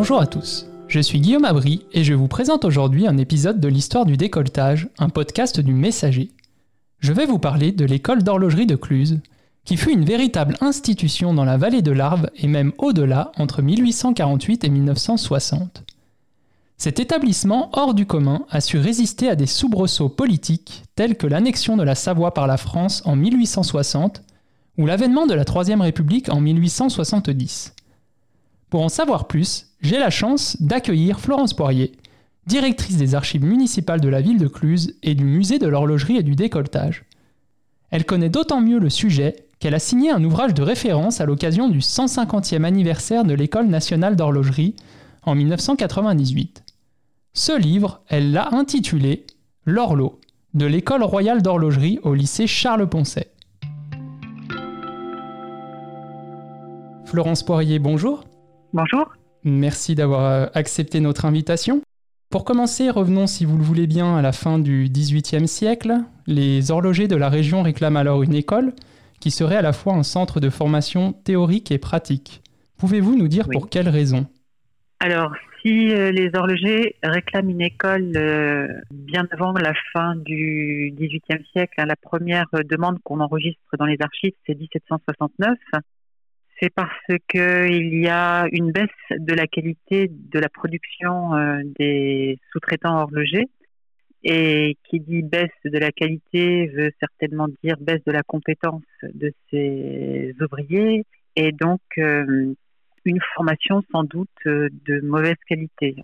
Bonjour à tous, je suis Guillaume Abry et je vous présente aujourd'hui un épisode de l'histoire du décolletage, un podcast du Messager. Je vais vous parler de l'école d'horlogerie de Cluse, qui fut une véritable institution dans la vallée de l'Arve et même au-delà entre 1848 et 1960. Cet établissement hors du commun a su résister à des soubresauts politiques tels que l'annexion de la Savoie par la France en 1860 ou l'avènement de la Troisième République en 1870. Pour en savoir plus, j'ai la chance d'accueillir Florence Poirier, directrice des archives municipales de la ville de Cluse et du musée de l'horlogerie et du décolletage. Elle connaît d'autant mieux le sujet qu'elle a signé un ouvrage de référence à l'occasion du 150e anniversaire de l'École nationale d'horlogerie en 1998. Ce livre, elle l'a intitulé L'Orlo, de l'École royale d'horlogerie au lycée Charles-Poncet. Florence Poirier, bonjour. Bonjour. Merci d'avoir euh, accepté notre invitation. Pour commencer, revenons si vous le voulez bien à la fin du XVIIIe siècle. Les horlogers de la région réclament alors une école qui serait à la fois un centre de formation théorique et pratique. Pouvez-vous nous dire pour quelles raisons Alors, si euh, les horlogers réclament une école euh, bien avant la fin du XVIIIe siècle, hein, la première demande qu'on enregistre dans les archives, c'est 1769. C'est parce qu'il y a une baisse de la qualité de la production des sous-traitants horlogers. Et qui dit baisse de la qualité veut certainement dire baisse de la compétence de ces ouvriers et donc une formation sans doute euh, de mauvaise qualité.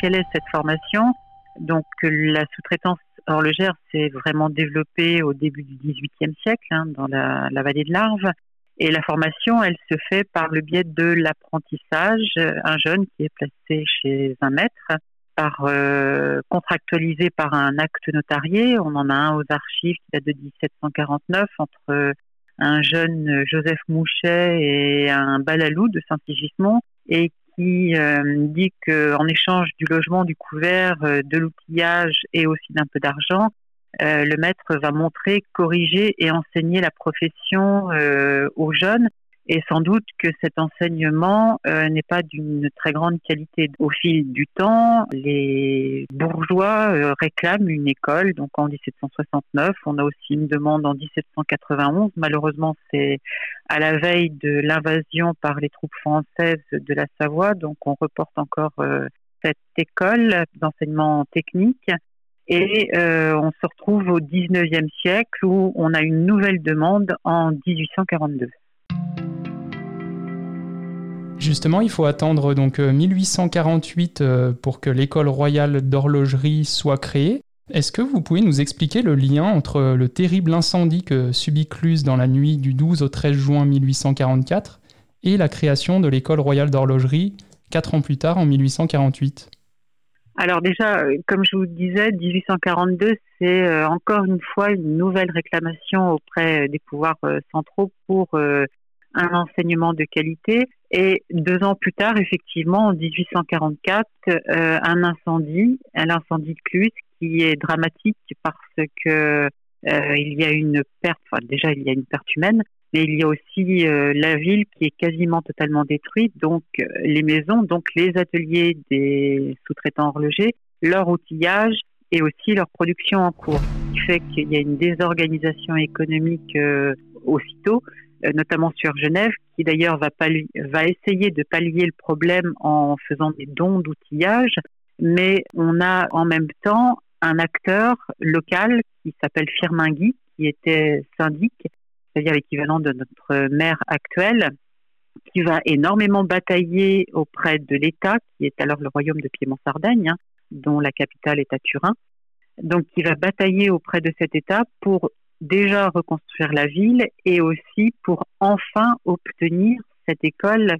Quelle est cette formation? Donc la sous-traitance horlogère s'est vraiment développée au début du XVIIIe siècle hein, dans la, vallée de l'Arve. Et la formation, elle se fait par le biais de l'apprentissage. Un jeune qui est placé chez un maître, par euh, contractualisé par un acte notarié. On en a un aux archives qui date de 1749 entre un jeune Joseph Mouchet et un balalou de Saint-Sigismond et qui euh, dit qu'en échange du logement, du couvert, euh, de l'outillage et aussi d'un peu d'argent, euh, le maître va montrer, corriger et enseigner la profession aux jeunes et sans doute que cet enseignement euh, n'est pas d'une très grande qualité. Au fil du temps, les bourgeois euh, réclament une école. Donc en 1769, on a aussi une demande en 1791. Malheureusement, c'est à la veille de l'invasion par les troupes françaises de la Savoie. Donc on reporte encore euh, cette école d'enseignement technique. Et on se retrouve au 19e siècle où on a une nouvelle demande en 1842. Justement, il faut attendre donc 1848 euh, euh, pour que l'école royale d'horlogerie soit créée. Est-ce que vous pouvez nous expliquer le lien entre le terrible incendie que subit Cluse dans la nuit du 12 au 13 juin 1844 et la création de l'école royale d'horlogerie quatre ans plus tard en 1848 alors déjà, euh, comme je vous disais, 1842, c'est encore une fois une nouvelle réclamation auprès des pouvoirs centraux pour un enseignement de qualité. Et deux ans plus tard, effectivement, en 1844, euh, un incendie, de Cluse, qui est dramatique parce que euh, il y a une perte. Enfin, déjà, il y a une perte humaine, mais il y a aussi euh, la ville qui est quasiment totalement détruite. Donc, les maisons, donc les ateliers des sous-traitants horlogers, leur outillage et aussi leur production en cours. Ce qui fait qu'il y a une désorganisation économique aussitôt euh, notamment sur Genève, qui d'ailleurs va, va essayer de pallier le problème en faisant des dons d'outillage, mais on a en même temps un acteur local qui s'appelle Firmingui, qui était syndic, c'est-à-dire l'équivalent de notre maire actuel, qui va énormément batailler auprès de l'État, qui est alors le royaume de Piémont-Sardaigne, hein, dont la capitale est à Turin. Donc, qui va batailler auprès de cet État pour déjà reconstruire la ville et aussi pour enfin obtenir cette école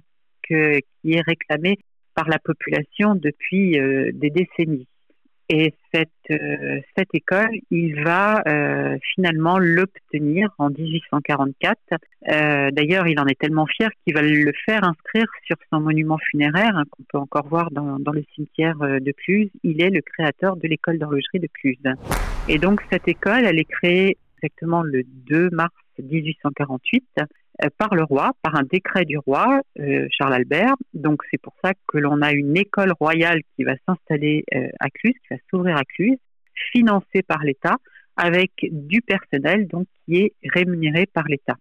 qui est réclamée par la population depuis euh, des décennies. Et cette, euh, cette école, il va euh, finalement l'obtenir en 1844. D'ailleurs, il en est tellement fier qu'il va le faire inscrire sur son monument funéraire, hein, qu'on peut encore voir dans, dans, le cimetière de Cluse. Il est le créateur de l'école d'horlogerie de Cluse. Et donc, cette école, elle est créée exactement le 2 mars 1848. Par le roi, par un décret du roi, Charles Albert. Donc c'est pour ça que l'on a une école royale qui va s'installer à Cluse, qui va s'ouvrir à Cluse, financée par l'État, avec du personnel donc qui est rémunéré par l'État.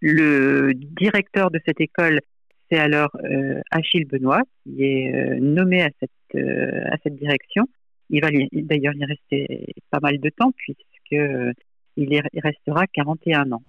Le directeur de cette école, c'est alors Achille Benoît, qui est nommé à cette, à cette direction. Il va d'ailleurs y rester pas mal de temps puisque il, restera 41 ans.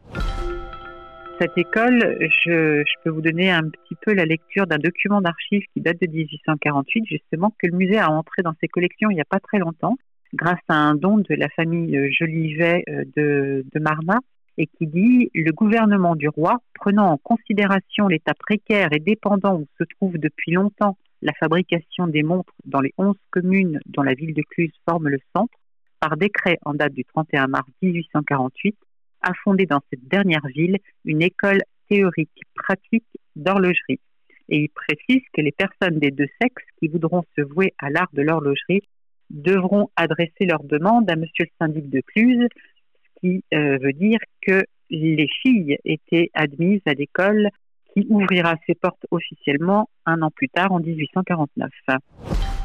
Cette école, je, peux vous donner un petit peu la lecture d'un document d'archives qui date de 1848, justement, que le musée a entré dans ses collections il n'y a pas très longtemps, grâce à un don de la famille euh, Jolivet euh, de, de Marna, et qui dit Le gouvernement du roi, prenant en considération l'état précaire et dépendant où se trouve depuis longtemps la fabrication des montres dans les 11 communes dont la ville de Cluse forme le centre, par décret en date du 31 mars 1848, a fondé dans cette dernière ville une école théorique pratique d'horlogerie. Et il précise que les personnes des deux sexes qui voudront se vouer à l'art de l'horlogerie devront adresser leur demande à Monsieur le syndic de Cluse, ce qui euh, veut dire que les filles étaient admises à l'école qui ouvrira ses portes officiellement un an plus tard, en 1849.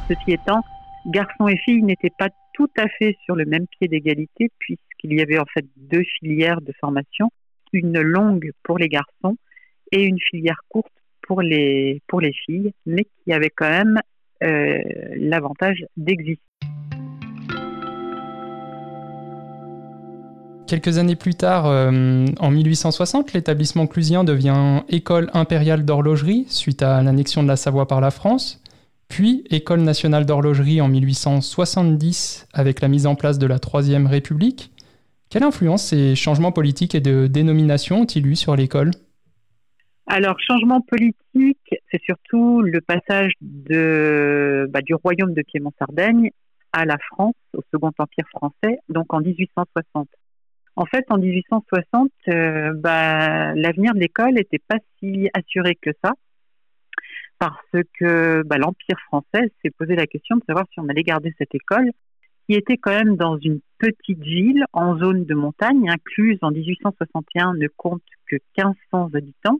Ceci étant, garçons et filles n'étaient pas tout à fait sur le même pied d'égalité puisqu'il y avait en fait deux filières de formation, une longue pour les garçons et une filière courte pour les, pour les filles, mais qui avait quand même euh, l'avantage d'exister. Quelques années plus tard, euh, en 1860, l'établissement clusien devient École impériale d'horlogerie suite à l'annexion de la Savoie par la France puis École nationale d'horlogerie en 1870 avec la mise en place de la Troisième République. Quelle influence ces changements politiques et de dénomination ont-ils eu sur l'école? Alors, changement politique, c'est surtout le passage de, bah, du royaume de Piémont-Sardaigne à la France, au Second Empire français, donc en 1860. En fait, en 1860, euh, bah, l'avenir de l'école n'était pas si assuré que ça, parce que bah, l'Empire français s'est posé la question de savoir si on allait garder cette école, qui était quand même dans une petite ville en zone de montagne, incluse en 1861 ne compte que 1500 habitants.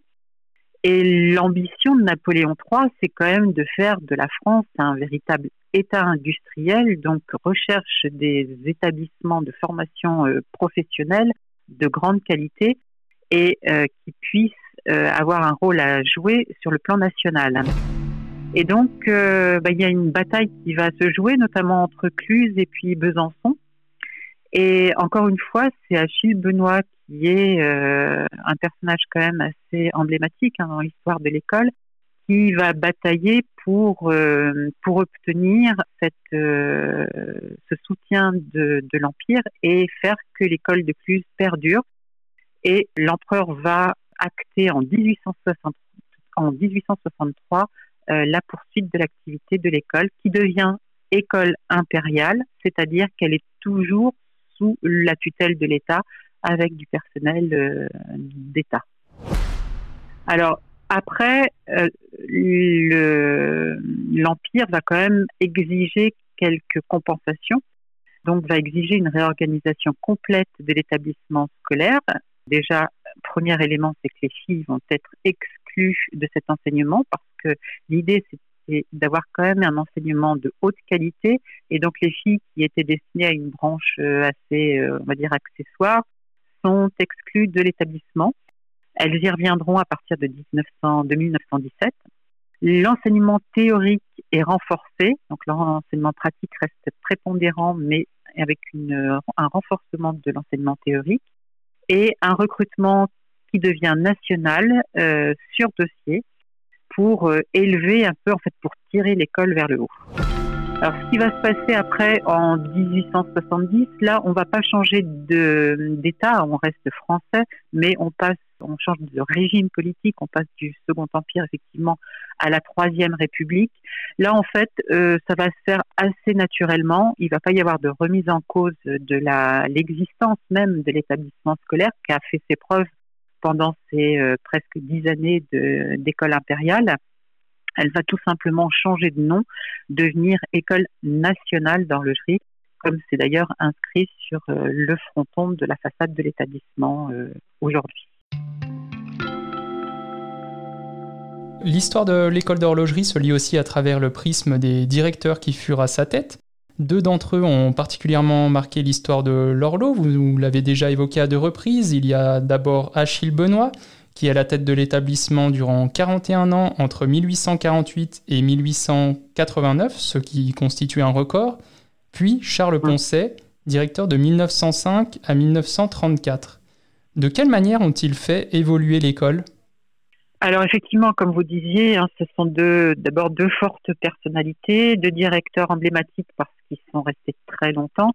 Et l'ambition de Napoléon III, c'est quand même de faire de la France un véritable État industriel, donc recherche des établissements de formation euh, professionnelle de grande qualité et euh, qui puissent euh, avoir un rôle à jouer sur le plan national. Et donc, euh, bah, il y a une bataille qui va se jouer, notamment entre Cluse et puis Besançon. Et encore une fois, c'est Achille Benoît qui est euh, un personnage quand même assez emblématique hein, dans l'histoire de l'école, qui va batailler pour pour obtenir ce soutien de, de l'empire et faire que l'école de Cluse perdure. Et l'empereur va acté en 1863, euh, la poursuite de l'activité de l'école qui devient école impériale, c'est-à-dire qu'elle est toujours sous la tutelle de l'État avec du personnel euh, d'État. Alors après, euh, l'Empire va quand même exiger quelques compensations, donc va exiger une réorganisation complète de l'établissement scolaire. Déjà, premier élément, c'est que les filles vont être exclues de cet enseignement parce que l'idée, c'est d'avoir quand même un enseignement de haute qualité. Et donc, les filles qui étaient destinées à une branche euh, assez, euh, on va dire, accessoire, sont exclues de l'établissement. Elles y reviendront à partir de, 1900, de 1917. L'enseignement théorique est renforcé, donc l'enseignement pratique reste prépondérant, mais avec un renforcement de l'enseignement théorique et un recrutement qui devient national euh, sur dossier pour euh, élever un peu, en fait, pour tirer l'école vers le haut. Alors, ce qui va se passer après en 1870, là, on va pas changer d'État, on reste français, mais on passe, on change de régime politique, on passe du Second Empire effectivement à la Troisième République. Là, en fait, euh, ça va se faire assez naturellement. Il va pas y avoir de remise en cause de l'existence même de l'établissement scolaire qui a fait ses preuves pendant ces euh, presque dix années d'école impériale elle va tout simplement changer de nom, devenir École nationale d'horlogerie, comme c'est d'ailleurs inscrit sur euh, le fronton de la façade de l'établissement aujourd'hui. L'histoire de l'école d'horlogerie se lit aussi à travers le prisme des directeurs qui furent à sa tête. Deux d'entre eux ont particulièrement marqué l'histoire de l'horloge, vous l'avez déjà évoqué à deux reprises. Il y a d'abord Achille Benoît, qui est à la tête de l'établissement durant 41 ans entre 1848 et 1889, ce qui constitue un record. Puis Charles Poncet, directeur de 1905 à 1934. De quelle manière ont-ils fait évoluer l'école? Alors effectivement, comme vous disiez, hein, ce sont d'abord deux fortes personnalités, deux directeurs emblématiques parce qu'ils sont restés très longtemps,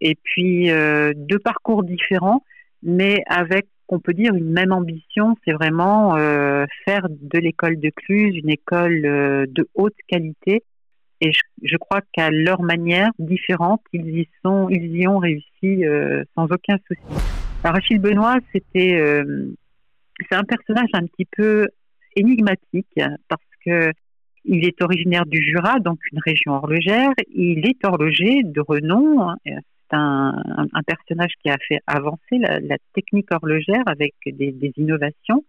et puis euh, deux parcours différents, mais avec, on peut dire, une même ambition, c'est vraiment euh, faire de l'école de Cluse une école euh, de haute qualité. Et je, crois qu'à leur manière différente, ils y sont, ils y ont réussi sans aucun souci. Rachel Benoît, c'était c'est un personnage un petit peu énigmatique parce que il est originaire du Jura, donc une région horlogère. Il est horloger de renom. C'est un, personnage qui a fait avancer la, technique horlogère avec des, innovations.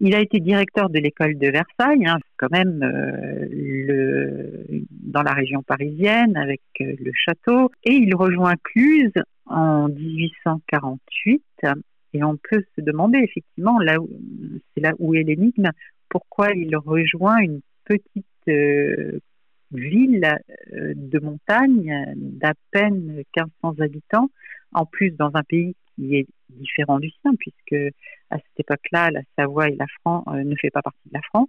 Il a été directeur de l'école de Versailles, hein, quand même euh, dans la région parisienne avec euh, le château, et il rejoint Cluse en 1848 et on peut se demander effectivement, là c'est là où est l'énigme, pourquoi il rejoint une petite euh, ville euh, de montagne d'à peine 1500 habitants, en plus dans un pays qui est différent du sien, puisque à cette époque-là, la Savoie et la France euh, ne fait pas partie de la France.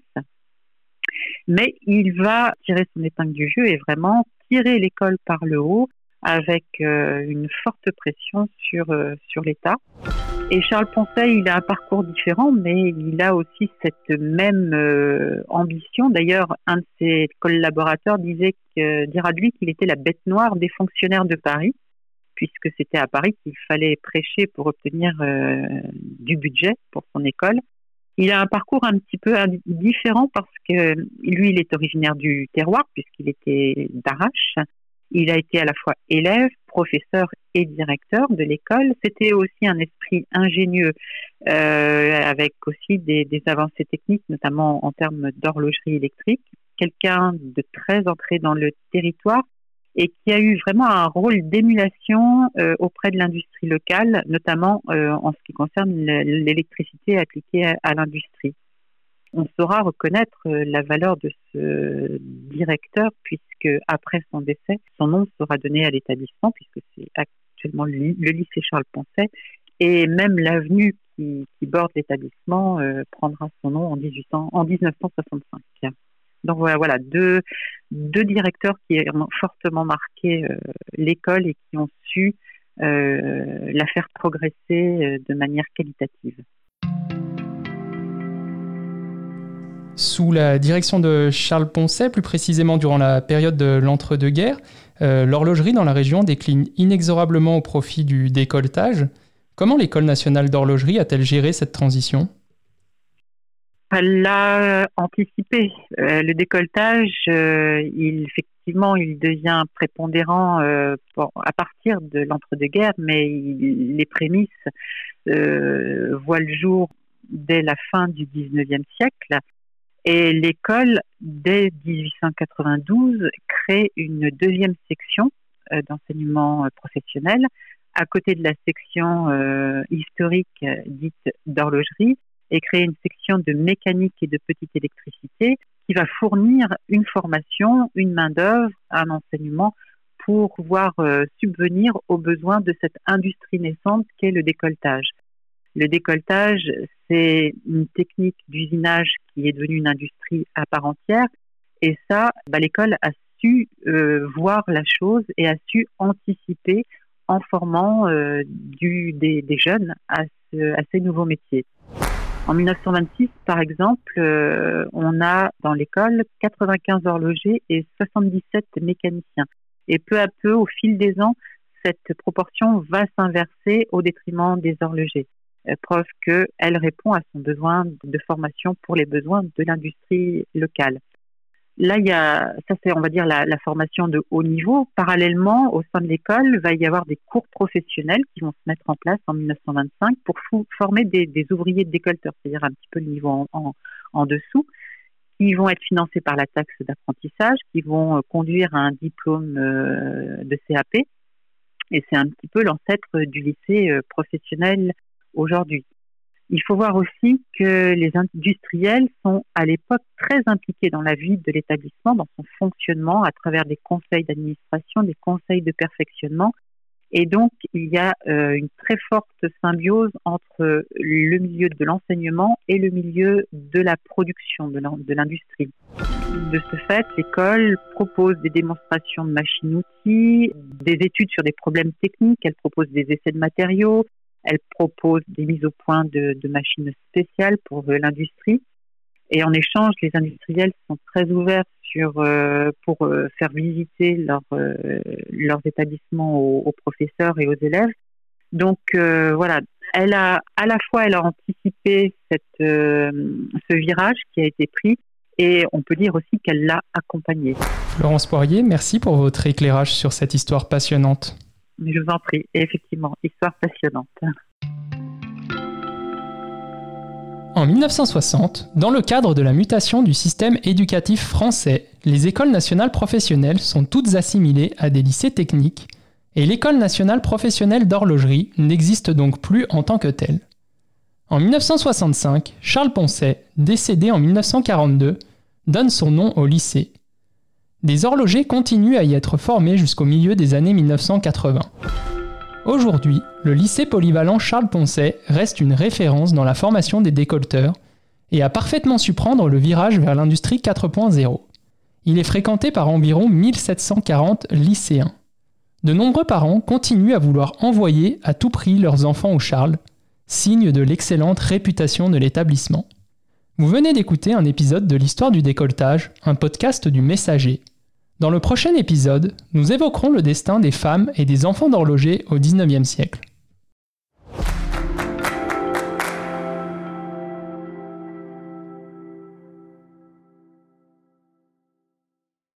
Mais il va tirer son épingle du jeu et vraiment tirer l'école par le haut avec une forte pression sur, sur l'État. Et Charles Poncet, il a un parcours différent, mais il a aussi cette même euh, ambition. D'ailleurs, un de ses collaborateurs disait que, dira de lui qu'il était la bête noire des fonctionnaires de Paris, puisque c'était à Paris qu'il fallait prêcher pour obtenir euh, du budget pour son école. Il a un parcours un petit peu différent parce que lui, il est originaire du terroir, puisqu'il était d'Arrache. Il a été à la fois élève, professeur et directeur de l'école. C'était aussi un esprit ingénieux euh, avec aussi des, avancées techniques, notamment en termes d'horlogerie électrique. Quelqu'un de très ancré dans le territoire et qui a eu vraiment un rôle d'émulation euh, auprès de l'industrie locale, notamment euh, en ce qui concerne l'électricité appliquée à l'industrie on saura reconnaître la valeur de ce directeur puisque après son décès, son nom sera donné à l'établissement puisque c'est actuellement le, lycée Charles Poncet et même l'avenue qui, borde l'établissement euh, prendra son nom en, 1800, en 1965. Donc voilà, voilà deux, directeurs qui ont fortement marqué euh, l'école et qui ont su la faire progresser de manière qualitative. Sous la direction de Charles Poncet, plus précisément durant la période de l'entre-deux-guerres, euh, l'horlogerie dans la région décline inexorablement au profit du décolletage. Comment l'École nationale d'horlogerie a-t-elle géré cette transition? Elle l'a anticipé. Euh, le décolletage, euh, effectivement, il devient prépondérant à partir de l'entre-deux-guerres, mais les prémices voient le jour dès la fin du 19e siècle et l'école, dès 1892, crée une deuxième section euh, d'enseignement euh, professionnel à côté de la section euh, historique dite d'horlogerie et crée une section de mécanique et de petite électricité qui va fournir une formation, une main-d'œuvre, un enseignement pour pouvoir subvenir aux besoins de cette industrie naissante qu'est le décolletage. Le décolletage, c'est une technique d'usinage qui est devenue une industrie à part entière. Et ça, bah, l'école a su euh, voir la chose et a su anticiper en formant euh, du, des, jeunes à, ces nouveaux métiers. En 1926, par exemple, euh, on a dans l'école 95 horlogers et 77 mécaniciens. Et peu à peu, au fil des ans, cette proportion va s'inverser au détriment des horlogers. Euh, preuve qu'elle répond à son besoin de formation pour les besoins de l'industrie locale. Là, il y a, ça c'est, on va dire, la, formation de haut niveau. Parallèlement, au sein de l'école, va y avoir des cours professionnels qui vont se mettre en place en 1925 pour former des, ouvriers de décolleteurs, c'est-à-dire un petit peu le niveau en, en, dessous. qui vont être financés par la taxe d'apprentissage, qui vont conduire à un diplôme de CAP. Et c'est un petit peu l'ancêtre du lycée professionnel aujourd'hui. Il faut voir aussi que les industriels sont à l'époque très impliqués dans la vie de l'établissement, dans son fonctionnement, à travers des conseils d'administration, des conseils de perfectionnement. Et donc, il y a euh, une très forte symbiose entre le milieu de l'enseignement et le milieu de la production, de l'industrie. De ce fait, l'école propose des démonstrations de machines-outils, des études sur des problèmes techniques, elle propose des essais de matériaux, elle propose des mises au point de, machines spéciales pour euh, l'industrie. Et en échange, les industriels sont très ouverts sur, euh, pour euh, faire visiter leur, leurs établissements aux, professeurs et aux élèves. Donc voilà, elle a à la fois elle a anticipé cette, ce virage qui a été pris et on peut dire aussi qu'elle l'a accompagné. Florence Poirier, merci pour votre éclairage sur cette histoire passionnante je vous en prie. effectivement, histoire passionnante. En 1960, dans le cadre de la mutation du système éducatif français, les écoles nationales professionnelles sont toutes assimilées à des lycées techniques et l'école nationale professionnelle d'horlogerie n'existe donc plus en tant que telle. En 1965, Charles Poncet, décédé en 1942, donne son nom au lycée des horlogers continuent à y être formés jusqu'au milieu des années 1980. Aujourd'hui, le lycée polyvalent Charles Poncet reste une référence dans la formation des décolteurs et a parfaitement su prendre le virage vers l'industrie 4.0. Il est fréquenté par environ 1740 lycéens. De nombreux parents continuent à vouloir envoyer à tout prix leurs enfants au Charles, signe de l'excellente réputation de l'établissement. Vous venez d'écouter un épisode de l'histoire du décolletage, un podcast du Messager. Dans le prochain épisode, nous évoquerons le destin des femmes et des enfants d'horloger au XIXe siècle.